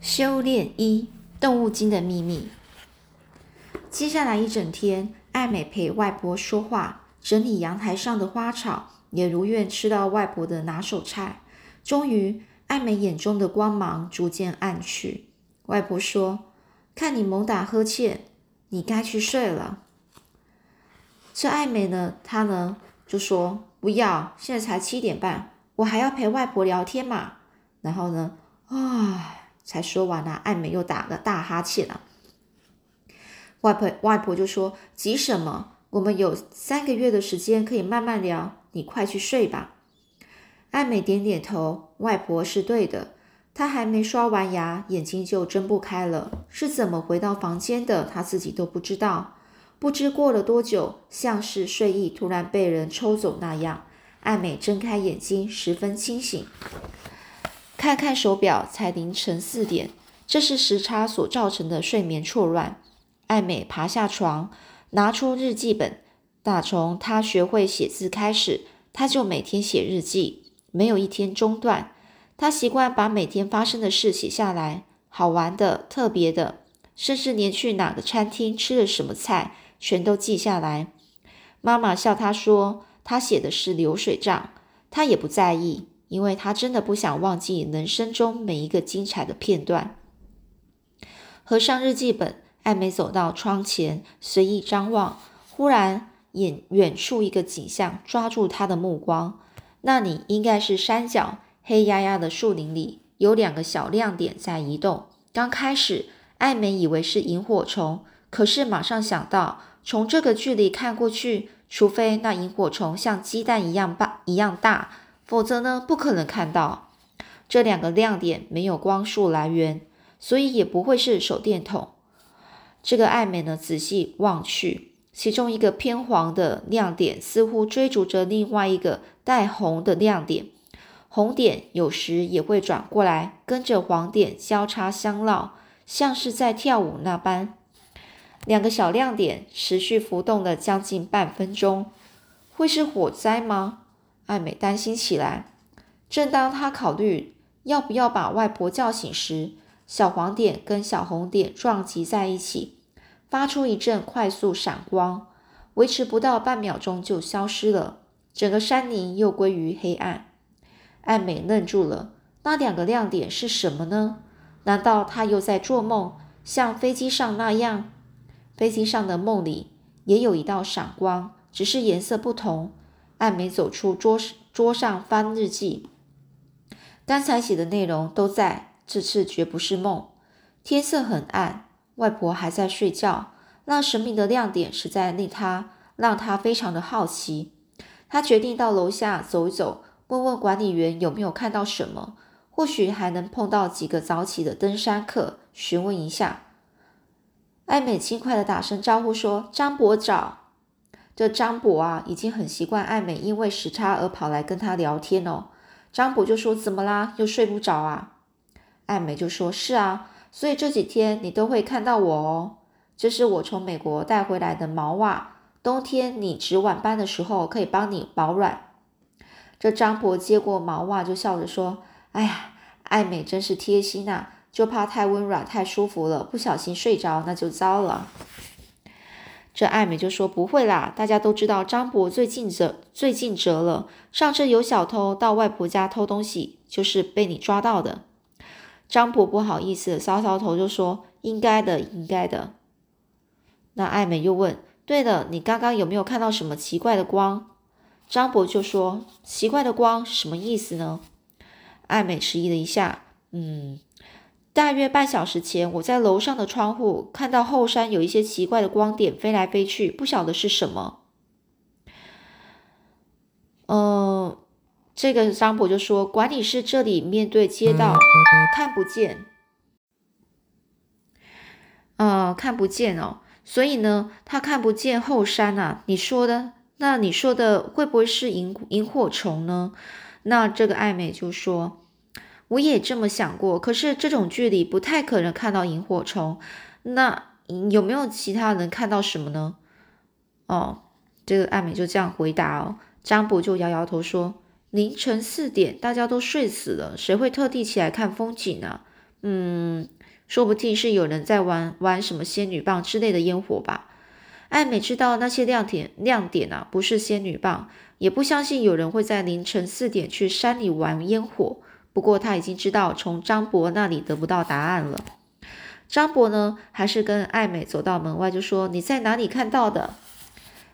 修炼一：动物精的秘密。接下来一整天，艾美陪外婆说话，整理阳台上的花草，也如愿吃到外婆的拿手菜。终于，艾美眼中的光芒逐渐暗去。外婆说：“看你猛打呵欠，你该去睡了。”这艾美呢，她呢就说：“不要，现在才七点半，我还要陪外婆聊天嘛。”然后呢，唉。才说完呢，艾美又打个大哈欠了。外婆外婆就说：“急什么？我们有三个月的时间可以慢慢聊，你快去睡吧。”艾美点点头，外婆是对的。她还没刷完牙，眼睛就睁不开了。是怎么回到房间的，她自己都不知道。不知过了多久，像是睡意突然被人抽走那样，艾美睁开眼睛，十分清醒。看看手表，才凌晨四点，这是时差所造成的睡眠错乱。艾美爬下床，拿出日记本。打从她学会写字开始，她就每天写日记，没有一天中断。她习惯把每天发生的事写下来，好玩的、特别的，甚至连去哪个餐厅吃了什么菜，全都记下来。妈妈笑她说：“她写的是流水账。”她也不在意。因为他真的不想忘记人生中每一个精彩的片段。合上日记本，艾美走到窗前，随意张望。忽然，眼远处一个景象抓住他的目光。那里应该是山脚，黑压压的树林里有两个小亮点在移动。刚开始，艾美以为是萤火虫，可是马上想到，从这个距离看过去，除非那萤火虫像鸡蛋一样大一样大。否则呢，不可能看到这两个亮点没有光束来源，所以也不会是手电筒。这个艾美呢，仔细望去，其中一个偏黄的亮点似乎追逐着另外一个带红的亮点，红点有时也会转过来，跟着黄点交叉相绕，像是在跳舞那般。两个小亮点持续浮动了将近半分钟，会是火灾吗？艾美担心起来。正当她考虑要不要把外婆叫醒时，小黄点跟小红点撞击在一起，发出一阵快速闪光，维持不到半秒钟就消失了。整个山林又归于黑暗。艾美愣住了。那两个亮点是什么呢？难道她又在做梦，像飞机上那样？飞机上的梦里也有一道闪光，只是颜色不同。艾美走出桌桌上翻日记，刚才写的内容都在，这次绝不是梦。天色很暗，外婆还在睡觉。那神秘的亮点实在令他让他非常的好奇。他决定到楼下走一走，问问管理员有没有看到什么，或许还能碰到几个早起的登山客，询问一下。艾美轻快的打声招呼说：“张伯早。”这张博啊，已经很习惯艾美因为时差而跑来跟他聊天哦。张博就说：“怎么啦？又睡不着啊？”艾美就说：“是啊，所以这几天你都会看到我哦。这是我从美国带回来的毛袜，冬天你值晚班的时候可以帮你保暖。”这张博接过毛袜就笑着说：“哎呀，艾美真是贴心呐，就怕太温软太舒服了，不小心睡着那就糟了。”这艾美就说：“不会啦，大家都知道张伯最近折最近折了。上次有小偷到外婆家偷东西，就是被你抓到的。”张伯不好意思搔搔头就说：“应该的，应该的。”那艾美又问：“对了，你刚刚有没有看到什么奇怪的光？”张伯就说：“奇怪的光什么意思呢？”艾美迟疑了一下，嗯。大约半小时前，我在楼上的窗户看到后山有一些奇怪的光点飞来飞去，不晓得是什么。嗯，这个张婆就说，管理室这里面对街道，看不见，呃，看不见哦，所以呢，他看不见后山啊。你说的，那你说的会不会是萤萤火虫呢？那这个艾美就说。我也这么想过，可是这种距离不太可能看到萤火虫。那有没有其他能看到什么呢？哦，这个艾美就这样回答哦。张博就摇摇头说：“凌晨四点，大家都睡死了，谁会特地起来看风景呢？嗯，说不定是有人在玩玩什么仙女棒之类的烟火吧。艾美知道那些亮点亮点啊，不是仙女棒，也不相信有人会在凌晨四点去山里玩烟火。不过他已经知道从张博那里得不到答案了。张博呢，还是跟艾美走到门外，就说：“你在哪里看到的？”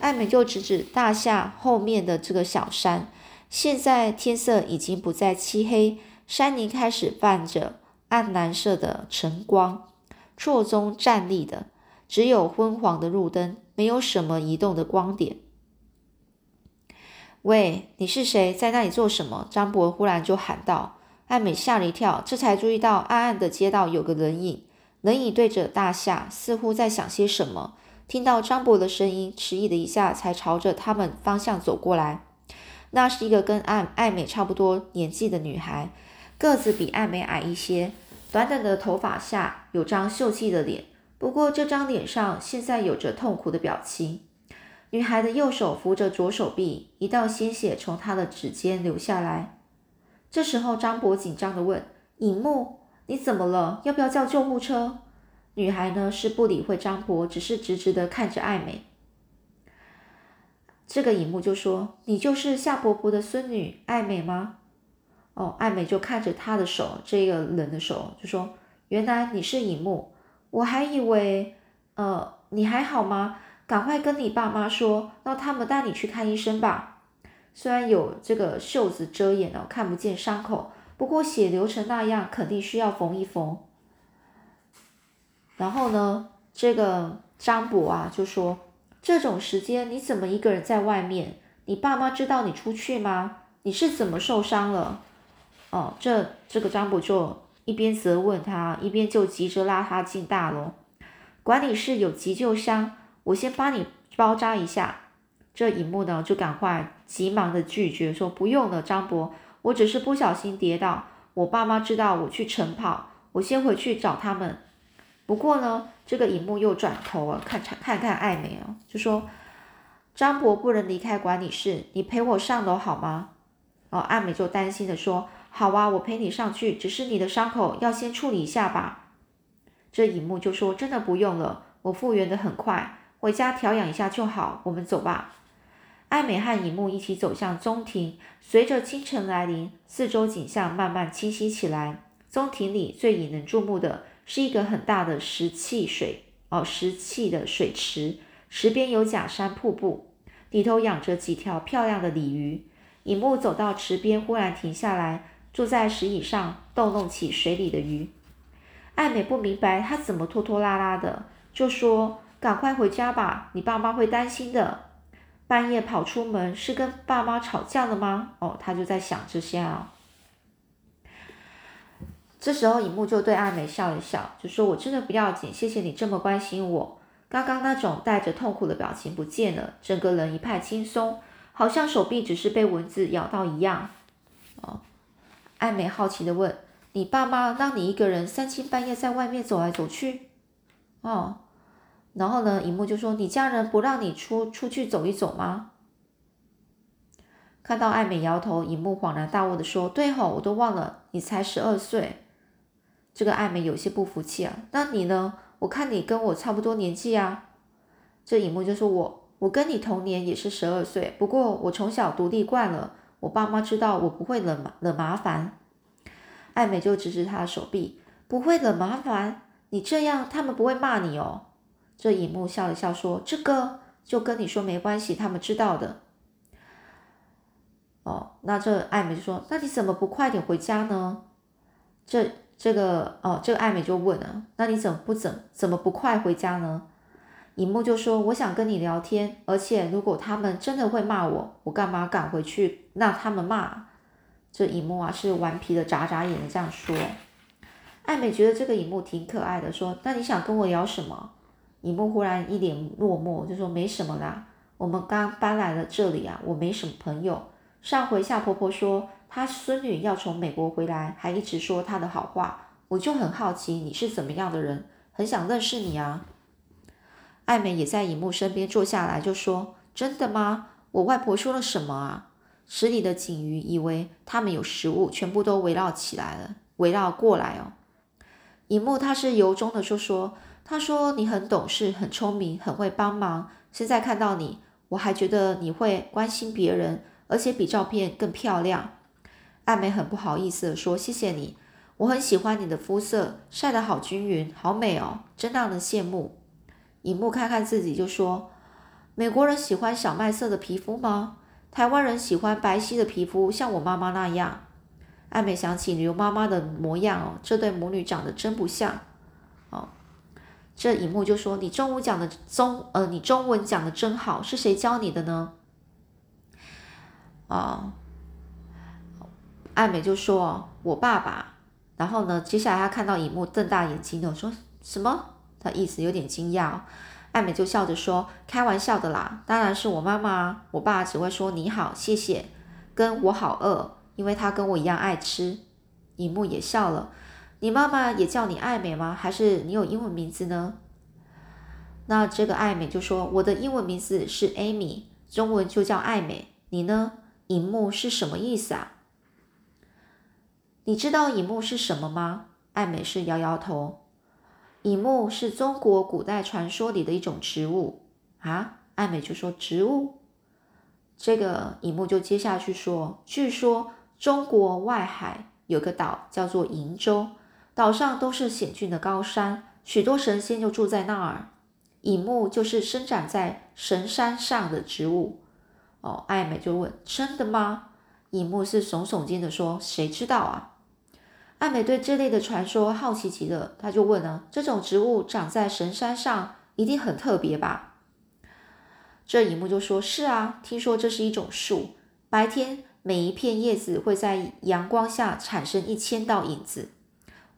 艾美就指指大厦后面的这个小山。现在天色已经不再漆黑，山林开始泛着暗蓝色的晨光，错综站立的。只有昏黄的路灯，没有什么移动的光点。喂，你是谁？在那里做什么？张博忽然就喊道。艾美吓了一跳，这才注意到暗暗的街道有个人影，人影对着大厦，似乎在想些什么。听到张博的声音，迟疑了一下，才朝着他们方向走过来。那是一个跟艾艾美差不多年纪的女孩，个子比艾美矮一些，短短的头发下有张秀气的脸。不过这张脸上现在有着痛苦的表情。女孩的右手扶着左手臂，一道鲜血从她的指尖流下来。这时候，张博紧张的问：“尹木，你怎么了？要不要叫救护车？”女孩呢是不理会张博，只是直直的看着艾美。这个尹木就说：“你就是夏伯伯的孙女艾美吗？”哦，艾美就看着他的手，这个人的手，就说：“原来你是尹木。”我还以为，呃，你还好吗？赶快跟你爸妈说，让他们带你去看医生吧。虽然有这个袖子遮掩了，看不见伤口，不过血流成那样，肯定需要缝一缝。然后呢，这个张博啊就说：“这种时间你怎么一个人在外面？你爸妈知道你出去吗？你是怎么受伤了？”哦，这这个张博就。一边责问他，一边就急着拉他进大楼。管理室有急救箱，我先帮你包扎一下。这一幕呢，就赶快急忙的拒绝说：“不用了，张博，我只是不小心跌倒。我爸妈知道我去晨跑，我先回去找他们。”不过呢，这个荧幕又转头啊，看看看艾美哦，就说：“张博不能离开管理室，你陪我上楼好吗？”哦，艾美就担心的说。好啊，我陪你上去。只是你的伤口要先处理一下吧。这尹木就说：“真的不用了，我复原的很快，回家调养一下就好。我们走吧。”艾美和尹木一起走向中庭。随着清晨来临，四周景象慢慢清晰起来。中庭里最引人注目的是一个很大的石砌水哦，石砌的水池，池边有假山瀑布，里头养着几条漂亮的鲤鱼。尹木走到池边，忽然停下来。坐在石椅上逗弄起水里的鱼，艾美不明白他怎么拖拖拉拉的，就说：“赶快回家吧，你爸妈会担心的。半夜跑出门是跟爸妈吵架了吗？”哦，他就在想这些啊。这时候，尹木就对艾美笑了笑，就说：“我真的不要紧，谢谢你这么关心我。刚刚那种带着痛苦的表情不见了，整个人一派轻松，好像手臂只是被蚊子咬到一样。”哦。艾美好奇的问：“你爸妈让你一个人三更半夜在外面走来走去？”哦，然后呢？荧幕就说：“你家人不让你出出去走一走吗？”看到艾美摇头，荧幕恍然大悟的说：“对吼，我都忘了，你才十二岁。”这个艾美有些不服气啊。那你呢？我看你跟我差不多年纪啊。这荧幕就说：“我我跟你同年，也是十二岁，不过我从小独立惯了。”我爸妈知道我不会惹麻惹麻烦，艾美就指指他的手臂，不会惹麻烦。你这样，他们不会骂你哦。这尹木笑了笑说：“这个就跟你说没关系，他们知道的。”哦，那这艾美就说：“那你怎么不快点回家呢？”这这个哦，这个艾美就问了：“那你怎么不怎怎么不快回家呢？”尹木就说：“我想跟你聊天，而且如果他们真的会骂我，我干嘛赶回去让他们骂？”这尹木啊是顽皮的，眨眨眼的这样说。艾美觉得这个尹木挺可爱的，说：“那你想跟我聊什么？”尹木忽然一脸落寞，就说：“没什么啦，我们刚搬来了这里啊，我没什么朋友。上回夏婆婆说她孙女要从美国回来，还一直说她的好话，我就很好奇你是怎么样的人，很想认识你啊。”艾美也在尹木身边坐下来，就说：“真的吗？我外婆说了什么啊？”池里的锦鱼以为他们有食物，全部都围绕起来了，围绕过来哦。尹木他是由衷的就说：“他说你很懂事，很聪明，很会帮忙。现在看到你，我还觉得你会关心别人，而且比照片更漂亮。”艾美很不好意思地说：“谢谢你，我很喜欢你的肤色，晒得好均匀，好美哦，真让人羡慕。”尹木看看自己就说：“美国人喜欢小麦色的皮肤吗？台湾人喜欢白皙的皮肤，像我妈妈那样。”艾美想起刘妈妈的模样哦，这对母女长得真不像。这尹木就说：“你中午讲的中呃，你中文讲的真好，是谁教你的呢？”啊，艾美就说：“我爸爸。”然后呢，接下来他看到尹木瞪大眼睛的说什么？他意思有点惊讶。艾美就笑着说：“开玩笑的啦，当然是我妈妈。我爸只会说你好，谢谢，跟我好饿。”因为他跟我一样爱吃，尹木也笑了。你妈妈也叫你爱美吗？还是你有英文名字呢？那这个爱美就说：“我的英文名字是 Amy，中文就叫爱美。你呢？尹木是什么意思啊？你知道尹木是什么吗？”爱美是摇摇头。尹木是中国古代传说里的一种植物啊。爱美就说：“植物。”这个尹木就接下去说：“据说。”中国外海有个岛叫做瀛洲，岛上都是险峻的高山，许多神仙就住在那儿。隐木就是生长在神山上的植物。哦，艾美就问：“真的吗？”隐木是耸耸肩的说：“谁知道啊？”艾美对这类的传说好奇极了，他就问了：“这种植物长在神山上，一定很特别吧？”这隐木就说：“是啊，听说这是一种树，白天。”每一片叶子会在阳光下产生一千道影子。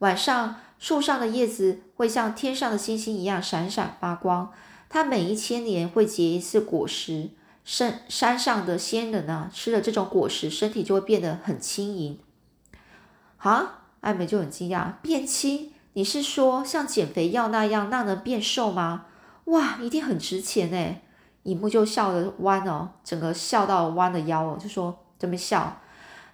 晚上，树上的叶子会像天上的星星一样闪闪发光。它每一千年会结一次果实。山山上的仙人呢，吃了这种果实，身体就会变得很轻盈。啊，艾美就很惊讶，变轻？你是说像减肥药那样那能变瘦吗？哇，一定很值钱哎！尹木就笑得弯哦，整个笑到弯了腰哦，就说。这么笑，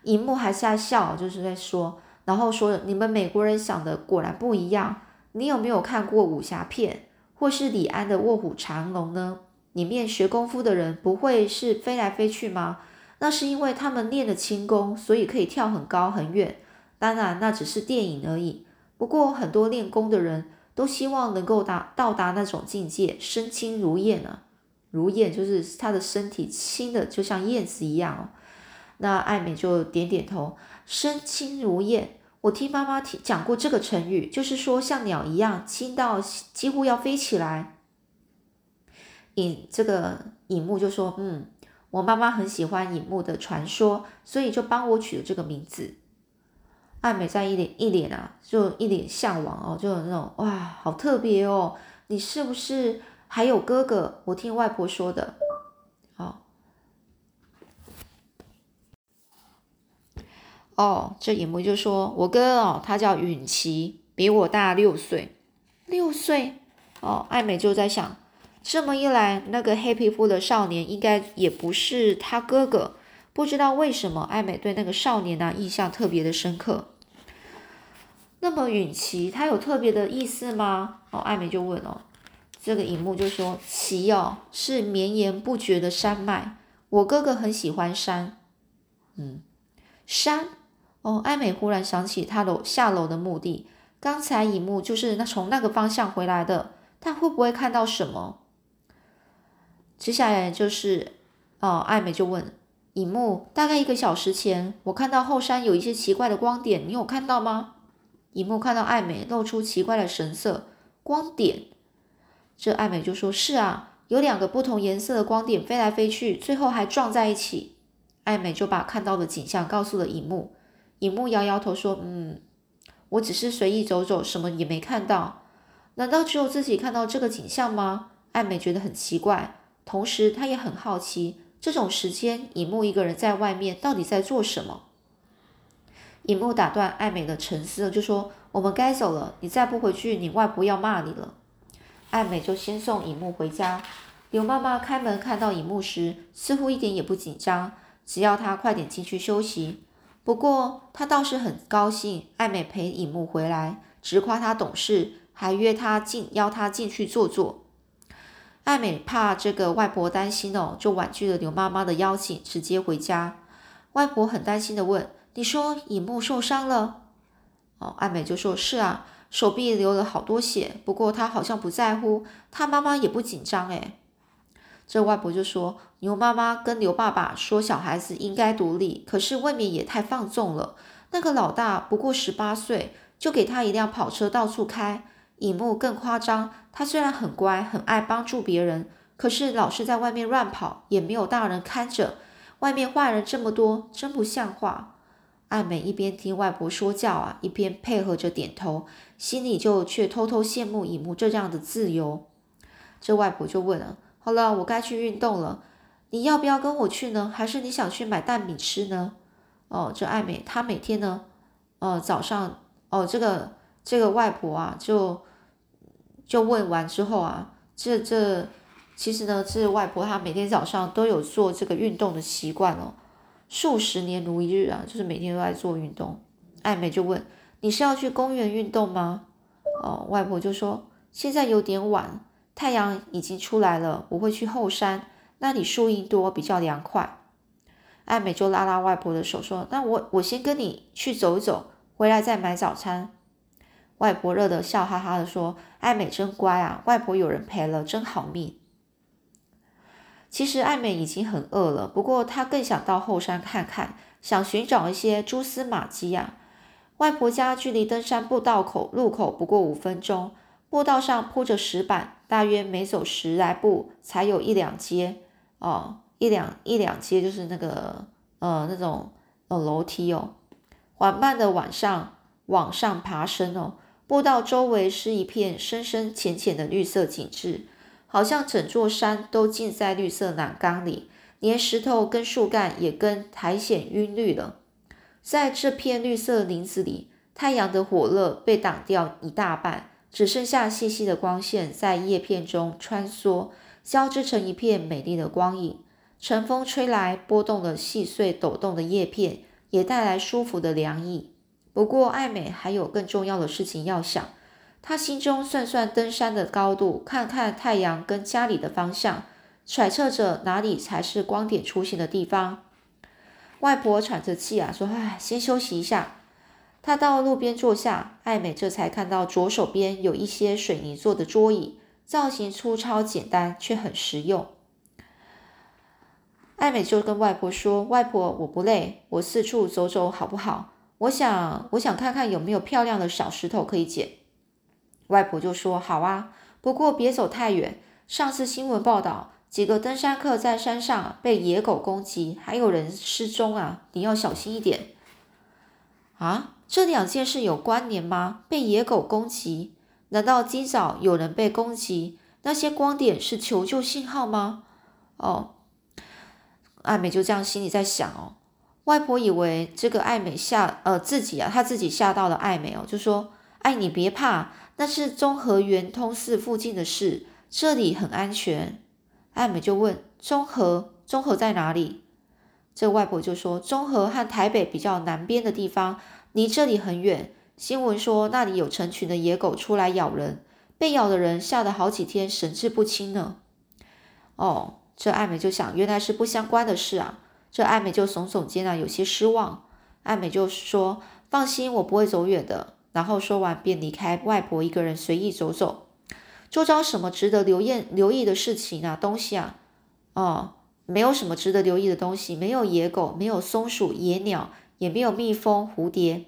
荧幕还是在笑，就是在说，然后说你们美国人想的果然不一样。你有没有看过武侠片，或是李安的《卧虎藏龙》呢？里面学功夫的人不会是飞来飞去吗？那是因为他们练的轻功，所以可以跳很高很远。当然，那只是电影而已。不过，很多练功的人都希望能够达到达那种境界，身轻如燕啊！如燕就是他的身体轻的，就像燕子一样哦。那艾美就点点头，身轻如燕。我听妈妈提讲过这个成语，就是说像鸟一样轻到几乎要飞起来。尹这个尹木就说：“嗯，我妈妈很喜欢尹木的传说，所以就帮我取了这个名字。”艾美在一脸一脸啊，就一脸向往哦，就有那种哇，好特别哦！你是不是还有哥哥？我听外婆说的。哦，这尹木就说：“我哥哦，他叫允琪，比我大六岁。六岁哦。”艾美就在想，这么一来，那个黑皮肤的少年应该也不是他哥哥。不知道为什么，艾美对那个少年呢印象特别的深刻。那么允琪他有特别的意思吗？哦，艾美就问哦。这个尹木就说：“琪哦，是绵延不绝的山脉。我哥哥很喜欢山，嗯，山。”哦，艾美忽然想起她楼下楼的目的，刚才乙木就是那从那个方向回来的，他会不会看到什么？接下来就是，哦，艾美就问乙木，大概一个小时前，我看到后山有一些奇怪的光点，你有看到吗？乙木看到艾美露出奇怪的神色，光点，这艾美就说：是啊，有两个不同颜色的光点飞来飞去，最后还撞在一起。艾美就把看到的景象告诉了乙木。尹木摇摇头说：“嗯，我只是随意走走，什么也没看到。难道只有自己看到这个景象吗？”艾美觉得很奇怪，同时她也很好奇，这种时间，尹木一个人在外面到底在做什么？尹木打断艾美的沉思，就说：“我们该走了，你再不回去，你外婆要骂你了。”艾美就先送尹木回家。刘妈妈开门看到尹木时，似乎一点也不紧张，只要他快点进去休息。不过他倒是很高兴，艾美陪尹木回来，直夸他懂事，还约他进邀他进去坐坐。艾美怕这个外婆担心哦，就婉拒了刘妈妈的邀请，直接回家。外婆很担心的问：“你说尹木受伤了？”哦，艾美就说：“是啊，手臂流了好多血，不过他好像不在乎，他妈妈也不紧张。”诶。这外婆就说：“牛妈妈跟牛爸爸说，小孩子应该独立，可是未免也太放纵了。那个老大不过十八岁，就给他一辆跑车到处开。尹木更夸张，他虽然很乖，很爱帮助别人，可是老是在外面乱跑，也没有大人看着。外面坏人这么多，真不像话。”艾美一边听外婆说教啊，一边配合着点头，心里就却偷偷羡慕尹木这样的自由。这外婆就问了。好了，我该去运动了。你要不要跟我去呢？还是你想去买蛋饼吃呢？哦，这爱美她每天呢，呃，早上哦，这个这个外婆啊，就就问完之后啊，这这其实呢，这外婆她每天早上都有做这个运动的习惯哦，数十年如一日啊，就是每天都在做运动。爱美就问：“你是要去公园运动吗？”哦，外婆就说：“现在有点晚。”太阳已经出来了，我会去后山，那里树荫多，比较凉快。艾美就拉拉外婆的手说：“那我我先跟你去走一走，回来再买早餐。”外婆乐得笑哈哈的说：“艾美真乖啊，外婆有人陪了，真好命。”其实艾美已经很饿了，不过她更想到后山看看，想寻找一些蛛丝马迹呀。外婆家距离登山步道口入口不过五分钟。步道上铺着石板，大约每走十来步才有一两阶哦，一两一两阶就是那个呃那种呃楼梯哦，缓慢的往上往上爬升哦。步道周围是一片深深浅浅的绿色景致，好像整座山都浸在绿色栏杆里，连石头跟树干也跟苔藓晕绿了。在这片绿色林子里，太阳的火热被挡掉一大半。只剩下细细的光线在叶片中穿梭，交织成一片美丽的光影。晨风吹来，拨动了细碎抖动的叶片，也带来舒服的凉意。不过，艾美还有更重要的事情要想。她心中算算登山的高度，看看太阳跟家里的方向，揣测着哪里才是光点出现的地方。外婆喘着气啊，说：“唉，先休息一下。”他到路边坐下，艾美这才看到左手边有一些水泥做的桌椅，造型粗糙简单，却很实用。艾美就跟外婆说：“外婆，我不累，我四处走走好不好？我想，我想看看有没有漂亮的小石头可以捡。”外婆就说：“好啊，不过别走太远。上次新闻报道，几个登山客在山上被野狗攻击，还有人失踪啊，你要小心一点啊。”这两件事有关联吗？被野狗攻击？难道今早有人被攻击？那些光点是求救信号吗？哦，艾美就这样心里在想哦。外婆以为这个艾美吓呃自己啊，她自己吓到了艾美哦，就说：“哎，你别怕，那是中和圆通寺附近的事，这里很安全。”艾美就问：“中和？中和在哪里？”这外婆就说：“中和和台北比较南边的地方。”离这里很远。新闻说那里有成群的野狗出来咬人，被咬的人吓得好几天神志不清呢。哦，这艾美就想，原来是不相关的事啊。这艾美就耸耸肩啊，有些失望。艾美就说：“放心，我不会走远的。”然后说完便离开，外婆一个人随意走走。周遭什么值得留意留意的事情啊？东西啊？哦，没有什么值得留意的东西，没有野狗，没有松鼠、野鸟。也没有蜜蜂、蝴蝶。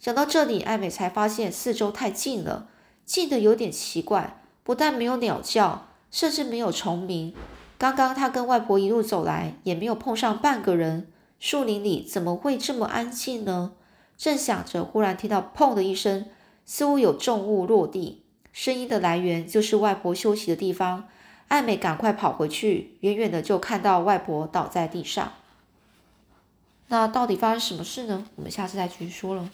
想到这里，艾美才发现四周太静了，静得有点奇怪。不但没有鸟叫，甚至没有虫鸣。刚刚她跟外婆一路走来，也没有碰上半个人。树林里怎么会这么安静呢？正想着，忽然听到“砰”的一声，似乎有重物落地。声音的来源就是外婆休息的地方。爱美赶快跑回去，远远的就看到外婆倒在地上。那到底发生什么事呢？我们下次再继续说了。